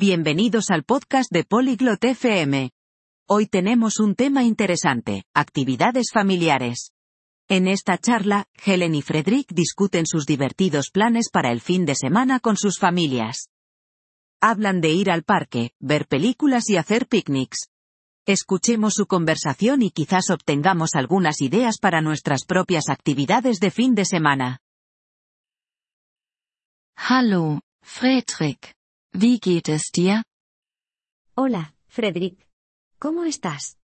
Bienvenidos al podcast de Polyglot FM. Hoy tenemos un tema interesante, actividades familiares. En esta charla, Helen y Frederick discuten sus divertidos planes para el fin de semana con sus familias. Hablan de ir al parque, ver películas y hacer picnics. Escuchemos su conversación y quizás obtengamos algunas ideas para nuestras propias actividades de fin de semana. Hallo, Fredrik. Wie geht es dir? Hola, Frederick. ¿Cómo estás?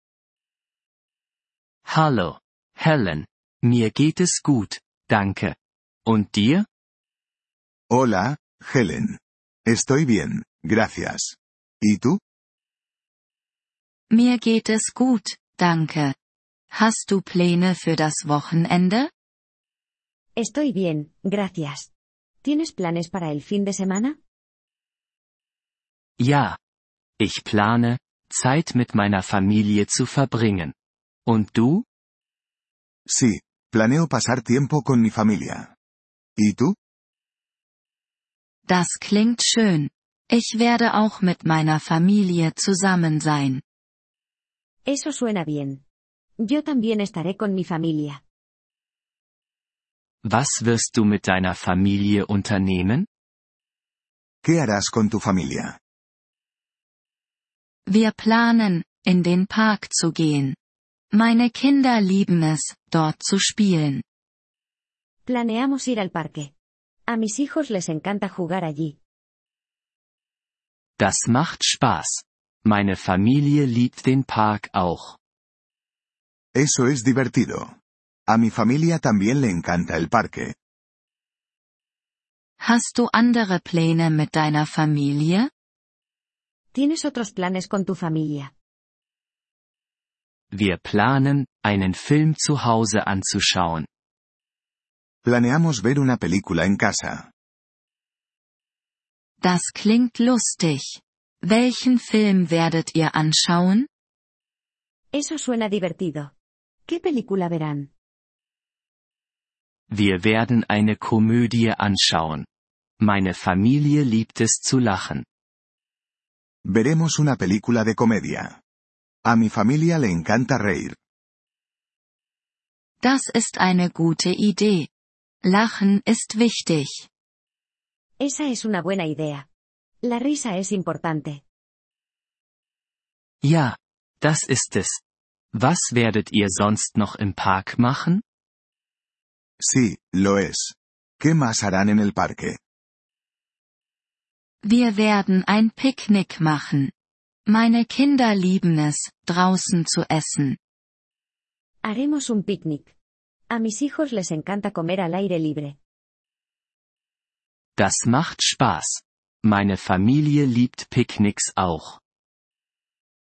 Hallo, Helen. Mir geht es gut, danke. Und dir? Hola, Helen. Estoy bien, gracias. ¿Y tú? Mir geht es gut, danke. Hast du Pläne für das Wochenende? Estoy bien, gracias. ¿Tienes planes para el fin de semana? Ja. Ich plane, Zeit mit meiner Familie zu verbringen. Und du? Sí, planeo pasar tiempo con mi familia. ¿Y tú? Das klingt schön. Ich werde auch mit meiner Familie zusammen sein. Eso suena bien. Yo también estaré con mi familia. Was wirst du mit deiner Familie unternehmen? ¿Qué harás con tu familia? Wir planen, in den Park zu gehen. Meine Kinder lieben es, dort zu spielen. Planeamos ir al parque. A mis hijos les encanta jugar allí. Das macht Spaß. Meine Familie liebt den Park auch. Eso es divertido. A mi familia también le encanta el parque. Hast du andere Pläne mit deiner Familie? ¿Tienes otros planes con tu familia? Wir planen, einen Film zu Hause anzuschauen. Planeamos ver una película en casa. Das klingt lustig. Welchen Film werdet ihr anschauen? Eso suena divertido. ¿Qué película verán? Wir werden eine Komödie anschauen. Meine Familie liebt es zu lachen. Veremos una película de comedia. A mi familia le encanta reír. Das ist eine gute Idee. Lachen ist wichtig. Esa es una buena idea. La risa es importante. Ja, das ist es. Was werdet ihr sonst noch im Park machen? Sí, lo es. ¿Qué más harán en el parque? Wir werden ein Picknick machen. Meine Kinder lieben es, draußen zu essen. Haremos un picnic. A mis hijos les encanta comer al aire libre. Das macht Spaß. Meine Familie liebt Picknicks auch.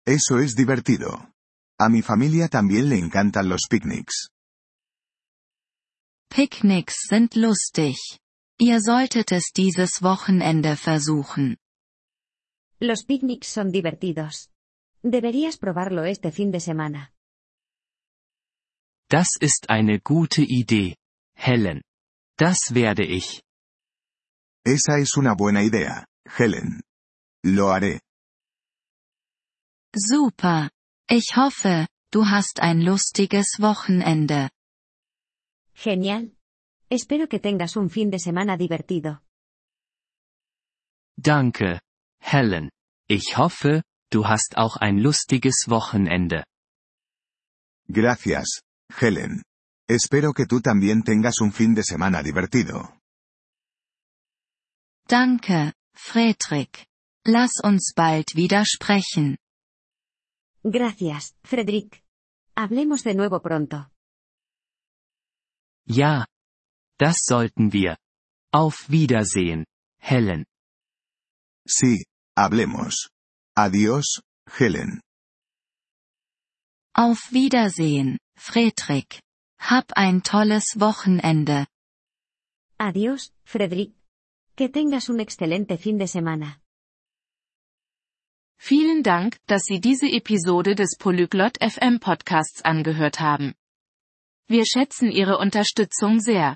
Eso es divertido. A mi familia también le encantan los picnics. Picknicks sind lustig. Ihr solltet es dieses Wochenende versuchen. Los picnics son divertidos. Deberías probarlo este fin de semana. Das ist eine gute Idee, Helen. Das werde ich. Esa es una buena idea, Helen. Lo haré. Super. Ich hoffe, du hast ein lustiges Wochenende. Genial. Espero que tengas un fin de semana divertido. Danke, Helen. Ich hoffe, du hast auch ein lustiges Wochenende. Gracias, Helen. Espero que tú también tengas un fin de semana divertido. Danke, Fredrik. Lass uns bald wieder sprechen. Gracias, Frederick. Hablemos de nuevo pronto. Ja. Das sollten wir. Auf Wiedersehen, Helen. Sí, hablemos. Adiós, Helen. Auf Wiedersehen, Fredrik. Hab ein tolles Wochenende. Adiós, Frederick. Que tengas un excelente fin de semana. Vielen Dank, dass Sie diese Episode des Polyglot FM Podcasts angehört haben. Wir schätzen Ihre Unterstützung sehr.